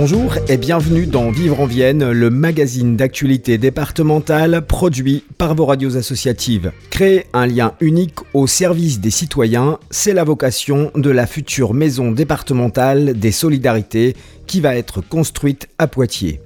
Bonjour et bienvenue dans Vivre en Vienne, le magazine d'actualité départementale produit par vos radios associatives. Créer un lien unique au service des citoyens, c'est la vocation de la future maison départementale des solidarités qui va être construite à Poitiers.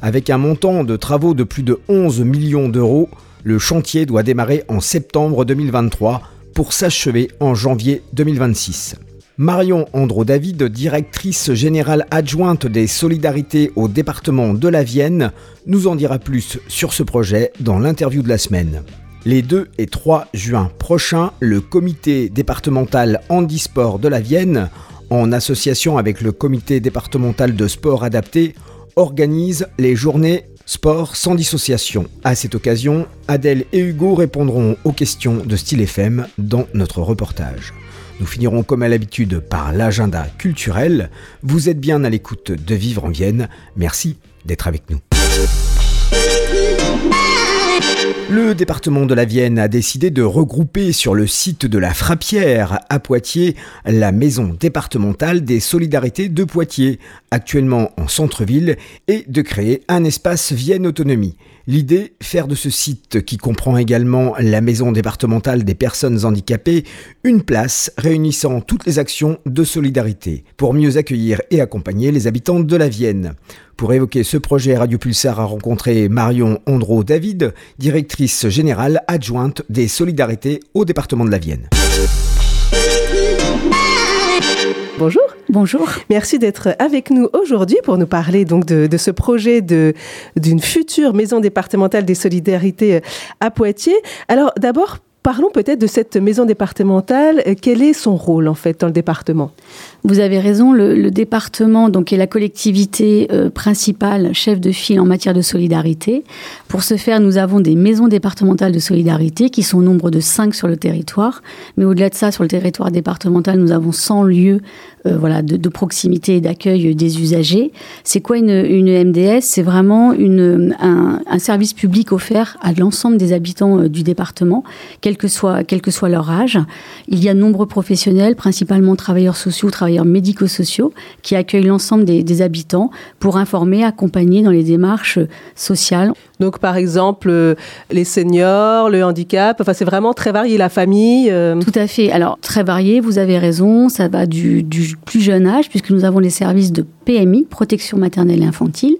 Avec un montant de travaux de plus de 11 millions d'euros, le chantier doit démarrer en septembre 2023 pour s'achever en janvier 2026. Marion Andro-David, directrice générale adjointe des solidarités au département de la Vienne, nous en dira plus sur ce projet dans l'interview de la semaine. Les 2 et 3 juin prochains, le comité départemental handisport de la Vienne, en association avec le comité départemental de sport adapté, organise les journées Sport sans dissociation. À cette occasion, Adèle et Hugo répondront aux questions de Style FM dans notre reportage. Nous finirons comme à l'habitude par l'agenda culturel. Vous êtes bien à l'écoute de Vivre en Vienne. Merci d'être avec nous. Le département de la Vienne a décidé de regrouper sur le site de la Frappière à Poitiers la maison départementale des solidarités de Poitiers, actuellement en centre-ville, et de créer un espace Vienne Autonomie. L'idée, faire de ce site, qui comprend également la maison départementale des personnes handicapées, une place réunissant toutes les actions de solidarité, pour mieux accueillir et accompagner les habitants de la Vienne. Pour évoquer ce projet, Radio Pulsar a rencontré Marion Andro-David, directrice générale adjointe des solidarités au département de la Vienne. Bonjour. Bonjour. Merci d'être avec nous aujourd'hui pour nous parler donc de, de ce projet de d'une future maison départementale des solidarités à Poitiers. Alors d'abord, Parlons peut-être de cette maison départementale. Quel est son rôle en fait dans le département? Vous avez raison, le, département donc est la collectivité euh, principale, chef de file en matière de solidarité. Pour ce faire, nous avons des maisons départementales de solidarité qui sont au nombre de 5 sur le territoire. Mais au-delà de ça, sur le territoire départemental, nous avons 100 lieux euh, de, proximité et d'accueil des usagers. C'est quoi une, MDS C'est vraiment un, service public offert à l'ensemble des habitants euh, du département, que, soit, quel que soit leur âge. Il y a de nombreux professionnels, principalement travailleurs sociaux, travailleurs médico-sociaux, qui accueillent l'ensemble des, des habitants pour informer, accompagner dans les démarches sociales. Donc, par exemple, euh, les seniors, le handicap, enfin, c'est vraiment très varié, la famille. Euh... Tout à fait. Alors, très varié, vous avez raison, ça va du, du plus jeune âge, puisque nous avons les services de PMI, protection maternelle et infantile,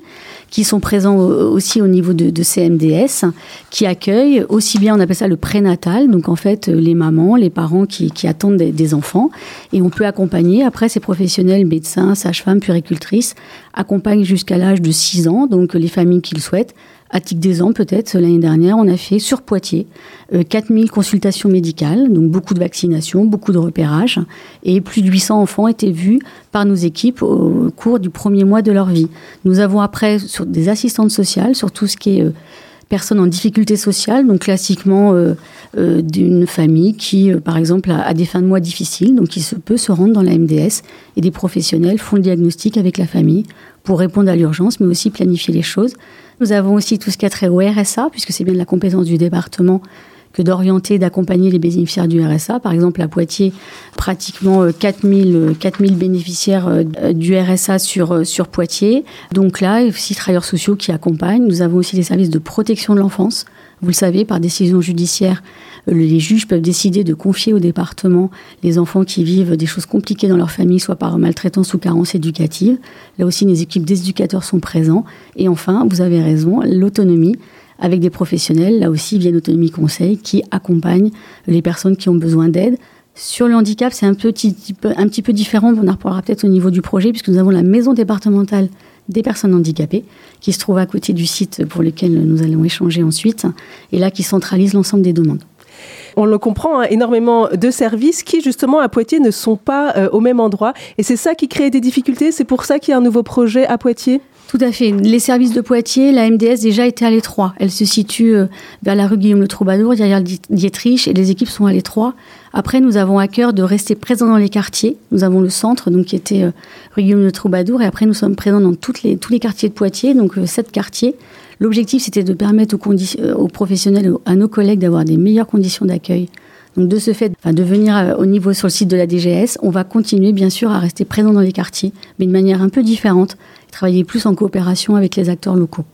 qui sont présents aussi au niveau de, de, CMDS, qui accueillent aussi bien, on appelle ça le prénatal, donc en fait les mamans, les parents qui, qui attendent des, enfants, et on peut accompagner après ces professionnels, médecins, sages-femmes, puricultrices, accompagnent jusqu'à l'âge de 6 ans, donc les familles qui le souhaitent, à titre d'exemple, peut-être, l'année dernière, on a fait sur Poitiers euh, 4000 consultations médicales, donc beaucoup de vaccinations, beaucoup de repérages, et plus de 800 enfants étaient vus par nos équipes au cours du premier mois de leur vie. Nous avons après sur des assistantes sociales, sur tout ce qui est euh, personnes en difficulté sociale, donc classiquement euh, euh, d'une famille qui, euh, par exemple, a, des fins de mois difficiles, donc qui se, peut se rendre dans la MDS, et des professionnels font le diagnostic avec la famille pour répondre à l'urgence, mais aussi planifier les choses. Nous avons aussi tout ce qui a trait au RSA, puisque c'est bien de la compétence du département que d'orienter, d'accompagner les bénéficiaires du RSA. Par exemple, à Poitiers, pratiquement 4000, 4000 bénéficiaires du RSA sur, sur Poitiers. Donc là, aussi travailleurs sociaux qui accompagnent. Nous avons aussi des services de protection de l'enfance. Vous le savez, par décision judiciaire, les juges peuvent décider de confier au département les enfants qui vivent des choses compliquées dans leur famille, soit par maltraitance ou carence éducative. Là aussi, les équipes d'éducateurs sont présents. Et enfin, vous avez raison, l'autonomie avec des professionnels, là aussi, Vienne Autonomie Conseil, qui accompagnent les personnes qui ont besoin d'aide. Sur le handicap, c'est un petit, un petit peu différent, on en reparlera peut-être au niveau du projet, puisque nous avons la maison départementale des personnes handicapées, qui se trouve à côté du site pour lequel nous allons échanger ensuite, et là qui centralise l'ensemble des demandes. On le comprend, hein, énormément de services qui, justement, à Poitiers ne sont pas euh, au même endroit. Et c'est ça qui crée des difficultés? C'est pour ça qu'il y a un nouveau projet à Poitiers? Tout à fait. Les services de Poitiers, la MDS déjà était à l'étroit. Elle se situe euh, vers la rue Guillaume le Troubadour, derrière Dietrich, et les équipes sont à l'étroit. Après, nous avons à cœur de rester présents dans les quartiers. Nous avons le centre, donc qui était euh, rue Guillaume le Troubadour, et après nous sommes présents dans les, tous les quartiers de Poitiers, donc euh, sept quartiers. L'objectif, c'était de permettre aux, professionnels, à nos collègues, d'avoir des meilleures conditions d'accueil. Donc de ce fait, de venir au niveau sur le site de la DGS, on va continuer bien sûr à rester présents dans les quartiers, mais de manière un peu différente, travailler plus en coopération avec les acteurs locaux.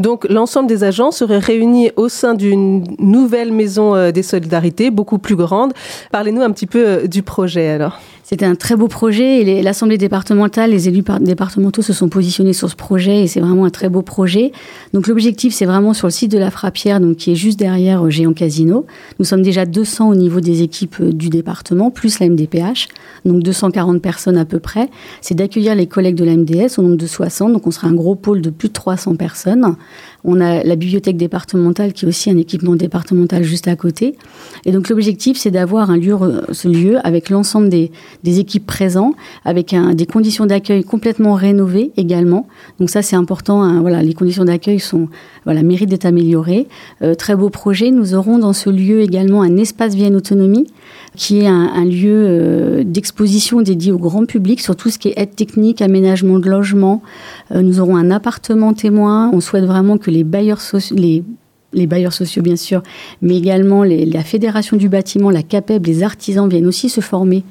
Donc l'ensemble des agents seraient réunis au sein d'une nouvelle maison euh, des solidarités, beaucoup plus grande. Parlez-nous un petit peu euh, du projet alors. C'était un très beau projet et l'Assemblée départementale, les élus départementaux se sont positionnés sur ce projet et c'est vraiment un très beau projet. Donc l'objectif, c'est vraiment sur le site de la Frappière, donc qui est juste derrière euh, Géant Casino. Nous sommes déjà 200 au niveau des équipes euh, du département, plus la MDPH, donc 240 personnes à peu près. C'est d'accueillir les collègues de la MDS au nombre de 60, donc on sera un gros pôle de plus de 300 personnes. On a la bibliothèque départementale qui est aussi un équipement départemental juste à côté. Et donc l'objectif, c'est d'avoir un lieu, ce lieu avec l'ensemble des, équipes présentes, avec des conditions d'accueil complètement rénovées également. Donc ça, c'est important. Hein. voilà, les conditions d'accueil sont voilà méritent d'être améliorées. Euh, très beau projet. Nous aurons dans ce lieu également un espace Vienne Autonomie qui est un, lieu euh, d'exposition dédié au grand public sur tout ce qui est aide technique, aménagement de logement. Euh, nous aurons un appartement témoin. On souhaite vraiment que les bailleurs sociaux, les bailleurs sociaux bien sûr, mais également la fédération du bâtiment, la CAPEB, les artisans viennent aussi se former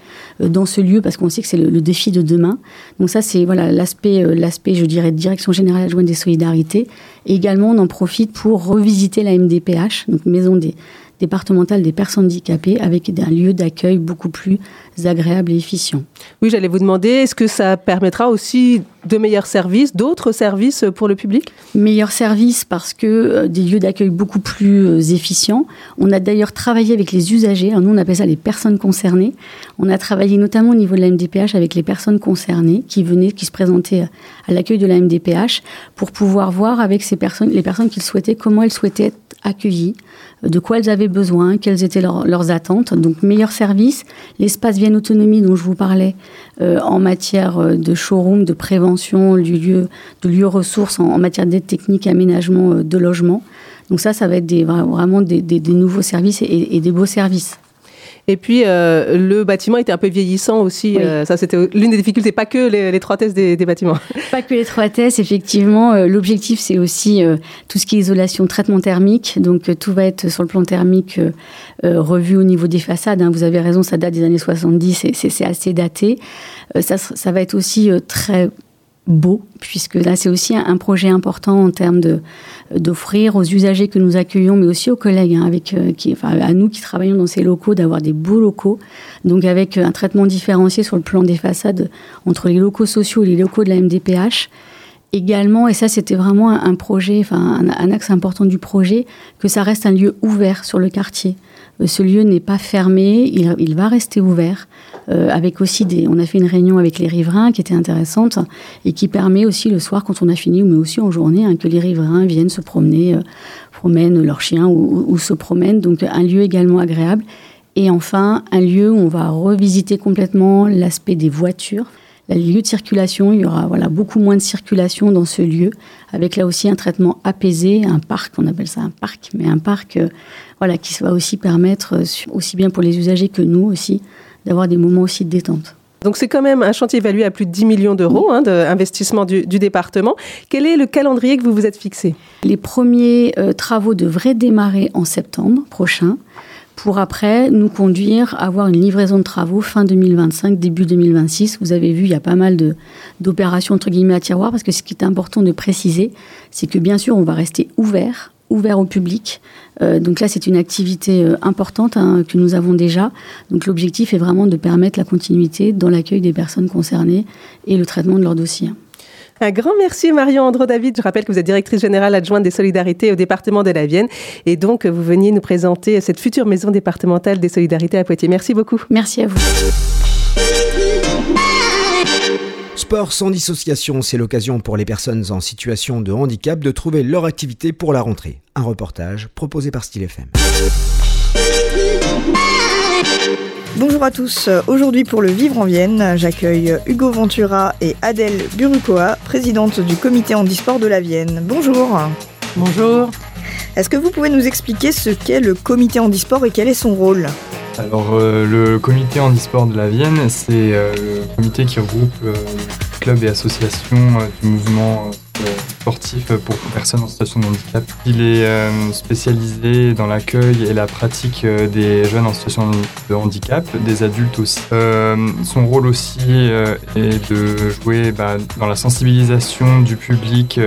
euh, dans ce lieu parce qu'on sait que c'est le, défi de demain. Donc ça c'est voilà l'aspect l'aspect je dirais direction générale adjointe des solidarités. Et également on en profite pour revisiter la MDPH, donc maison des départementale des personnes handicapées avec un lieu d'accueil beaucoup plus agréable et efficient. Oui, j'allais vous demander, est-ce que ça permettra aussi de meilleurs services, d'autres services pour le public? Meilleurs services parce que euh, des lieux d'accueil beaucoup plus euh, efficients. On a d'ailleurs travaillé avec les usagers, nous on appelle ça les personnes concernées. On a travaillé notamment au niveau de la MDPH avec les personnes concernées qui venaient, qui se présentaient à l'accueil de la MDPH pour pouvoir voir avec ces personnes, les personnes qu'ils souhaitaient, comment elles souhaitaient être accueillies, de quoi elles avaient besoin, quelles étaient leurs attentes. Donc meilleur service, l'espace Autonomie dont je vous parlais euh, en matière euh, de showroom, de prévention, du lieu, de lieux ressources en, matière d'aide technique, aménagement euh, de logement. Donc ça, ça va être des, vraiment des, nouveaux services et des beaux services. Et puis, euh, le bâtiment était un peu vieillissant aussi. Euh, ça, c'était l'une des difficultés, pas que l'étroitesse des, des, bâtiments. Pas que l'étroitesse, effectivement. Euh, l'objectif, c'est aussi tout ce qui est isolation, traitement thermique. Donc, tout va être sur le plan thermique revu au niveau des façades. Hein. Vous avez raison, ça date des années 70, c'est assez daté. ça, ça va être aussi très beau, puisque là c'est aussi un, projet important en termes de d'offrir aux usagers que nous accueillons, mais aussi aux collègues, hein, avec euh, qui, enfin, à nous qui travaillons dans ces locaux, d'avoir des beaux locaux, donc avec un traitement différencié sur le plan des façades entre les locaux sociaux et les locaux de la MDPH. Également, et ça c'était vraiment un, projet, enfin un, axe important du projet, que ça reste un lieu ouvert sur le quartier. Euh, ce lieu n'est pas fermé, il, va rester ouvert. Euh, avec aussi des. On a fait une réunion avec les riverains qui était intéressante et qui permet aussi le soir, quand on a fini, mais aussi en journée, hein, que les riverains viennent se promener, euh, promènent leurs chiens ou, se promènent. Donc un lieu également agréable. Et enfin, un lieu où on va revisiter complètement l'aspect des voitures. Le lieu de circulation, il y aura voilà, beaucoup moins de circulation dans ce lieu, avec là aussi un traitement apaisé, un parc, on appelle ça un parc, mais un parc euh, voilà, qui va aussi permettre, aussi bien pour les usagers que nous aussi, d'avoir des moments aussi de détente. Donc c'est quand même un chantier évalué à plus de 10 millions d'euros hein, d'investissement du, département. Quel est le calendrier que vous vous êtes fixé? Les premiers euh, travaux devraient démarrer en septembre prochain pour après nous conduire à avoir une livraison de travaux fin 2025, début 2026. Vous avez vu, il y a pas mal d'opérations entre guillemets à tiroir parce que ce qui est important de préciser, c'est que bien sûr on va rester ouvert ouvert au public. Euh, donc là, c'est une activité euh, importante hein, que nous avons déjà. Donc l'objectif est vraiment de permettre la continuité dans l'accueil des personnes concernées et le traitement de leurs dossiers. Un grand merci Marion Andro David. Je rappelle que vous êtes directrice générale adjointe des solidarités au département de la Vienne et donc vous veniez nous présenter cette future maison départementale des solidarités à Poitiers. Merci beaucoup. Merci à vous. Sport sans dissociation, c'est l'occasion pour les personnes en situation de handicap de trouver leur activité pour la rentrée. Un reportage proposé par Style FM. Bonjour à tous. Aujourd'hui pour le Vivre en Vienne, j'accueille Hugo Ventura et Adèle Burukoa, présidente du comité handisport de la Vienne. Bonjour. Bonjour. Est-ce que vous pouvez nous expliquer ce qu'est le comité handisport et quel est son rôle? Alors euh, le comité handisport de la Vienne, c'est euh, le comité qui regroupe euh, clubs et associations euh, du mouvement euh, sportif pour personnes en situation de handicap. Il est euh, spécialisé dans l'accueil et la pratique euh, des jeunes en situation de handicap, des adultes aussi. Euh, son rôle aussi est de jouer bah, dans la sensibilisation du public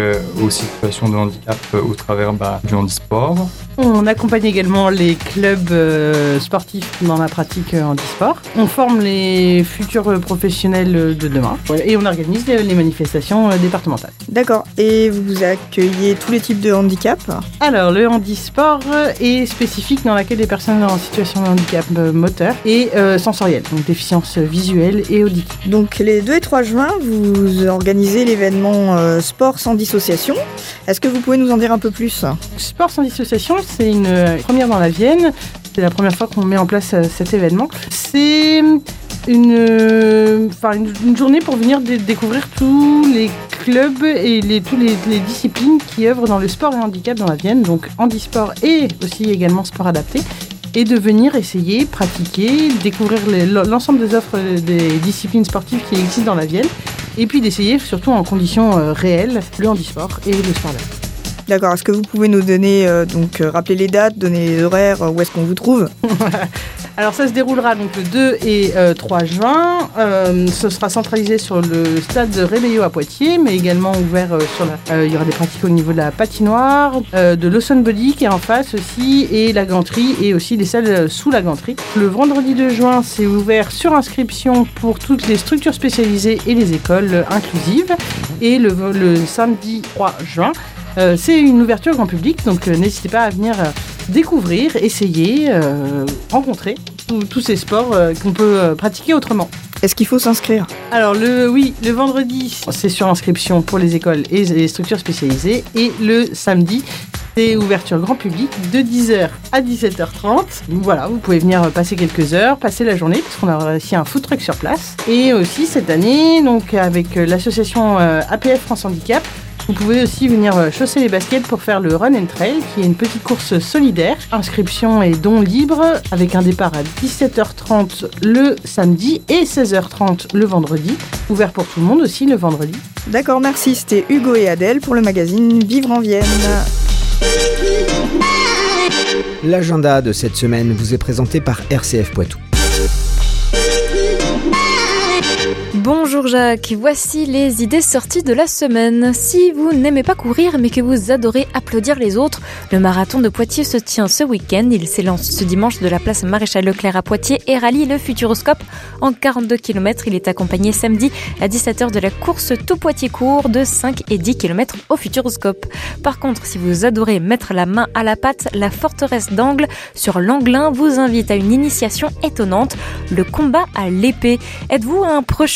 aux situations de handicap au travers bah, du handisport. On accompagne également les clubs euh, sportifs dans la pratique euh, handisport. On forme les futurs euh, professionnels euh, de demain et on organise les, les manifestations euh, départementales. D'accord. Et vous accueillez tous les types de handicap? Alors, le handisport euh, est spécifique dans laquelle des personnes en situation de handicap euh, moteur et euh, sensoriel, donc déficience visuelle et auditive. Donc les 2 et 3 juin, vous organisez l'événement euh, Sport sans dissociation. Est-ce que vous pouvez nous en dire un peu plus? Sport sans dissociation, c'est une euh, première dans la Vienne. C'est la première fois qu'on met en place euh, cet événement. C'est une, euh, une, journée pour venir dé- découvrir tous les clubs et tous les, disciplines qui œuvrent dans le sport et handicap dans la Vienne, donc handisport et aussi également sport adapté. Et de venir essayer, pratiquer, découvrir l'ensemble des offres des disciplines sportives qui existent dans la Vienne. Et puis d'essayer, surtout en conditions réelles, le handisport et le sport adapté. D'accord. Est-ce que vous pouvez nous donner, euh, donc euh, rappeler les dates, donner les horaires, euh, où est-ce qu'on vous trouve Alors ça se déroulera donc le 2 et euh, 3 juin. Ce sera centralisé sur le stade de Rébello à Poitiers, mais également ouvert sur la. il y aura des pratiques au niveau de la patinoire, de l'Awesome Body qui est en face aussi, et la ganterie et aussi les salles sous la ganterie. Le vendredi 2 juin, c'est ouvert sur inscription pour toutes les structures spécialisées et les écoles inclusives. Et le, samedi 3 juin, c'est une ouverture grand public, donc euh, n'hésitez pas à venir euh, découvrir, essayer, euh, rencontrer tous- ces sports euh, qu'on peut euh, pratiquer autrement. Est-ce qu'il faut s'inscrire? Alors le oui, le vendredi, c'est sur inscription pour les écoles et les structures spécialisées et le samedi, c'est ouverture grand public de 10h à 17h30. Donc Voilà, vous pouvez venir passer quelques heures, passer la journée parce qu'on a aussi un food truck sur place et aussi cette année donc avec euh, l'association euh, APF France Handicap vous pouvez aussi venir euh, chausser les baskets pour faire le Run and Trail, qui est une petite course solidaire. Inscription et don libre, avec un départ à 17h30 le samedi et 16h30 le vendredi. Ouvert pour tout le monde aussi le vendredi. D'accord, merci. C'était Hugo et Adèle pour le magazine Vivre en Vienne. L'agenda de cette semaine vous est présenté par RCF Poitou. Bonjour Jacques, voici les idées sorties de la semaine. Si vous n'aimez pas courir mais que vous adorez applaudir les autres, le marathon de Poitiers se tient ce week-end. Il s'élance ce dimanche de la place Maréchal Leclerc à Poitiers et rallie le Futuroscope en 42 km. Il est accompagné samedi à 17h de la course tout Poitiers court de 5 et 10 km au Futuroscope. Par contre, si vous adorez mettre la main à la pâte, la forteresse d'Angle sur l'Anglin vous invite à une initiation étonnante, le combat à l'épée. Êtes-vous un pro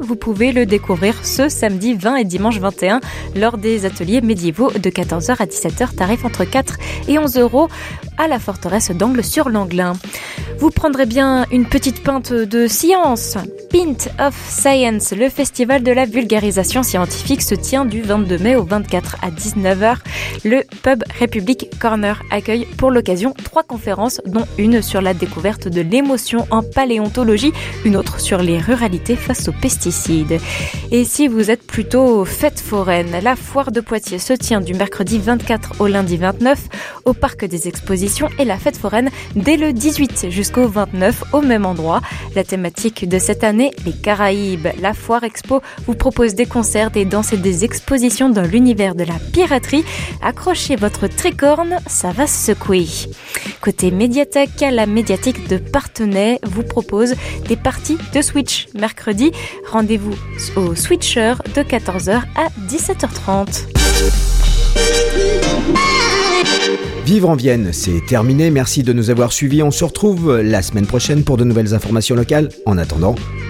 Vous pouvez le découvrir ce samedi 20 et dimanche 21 lors des ateliers médiévaux de 14h à 17h, tarif entre 4 et 11 euros à la forteresse d'Angle sur l'Anglin. Vous prendrez bien une petite pinte de science. Pint of Science, le festival de la vulgarisation scientifique se tient du 22 mai au 24 à 19h. Le pub République Corner accueille pour l'occasion trois conférences, dont une sur la découverte de l'émotion en paléontologie, une autre sur les ruralités face aux pesticides. Et si vous êtes plutôt fête foraine, la foire de Poitiers se tient du mercredi 24 au lundi 29 au parc des expositions et la fête foraine dès le 18 jusqu'au 29 au même endroit. La thématique de cette année, les Caraïbes. La foire expo vous propose des concerts, des danses et des expositions dans l'univers de la piraterie. Accrochez votre tricorne, ça va se secouer. Côté médiathèque, la médiathèque de Partenay vous propose des parties de Switch mercredi. Rendez-vous au Switcher de 14h à 17h30. Vivre en Vienne, c'est terminé. Merci de nous avoir suivis. On se retrouve la semaine prochaine pour de nouvelles informations locales. En attendant,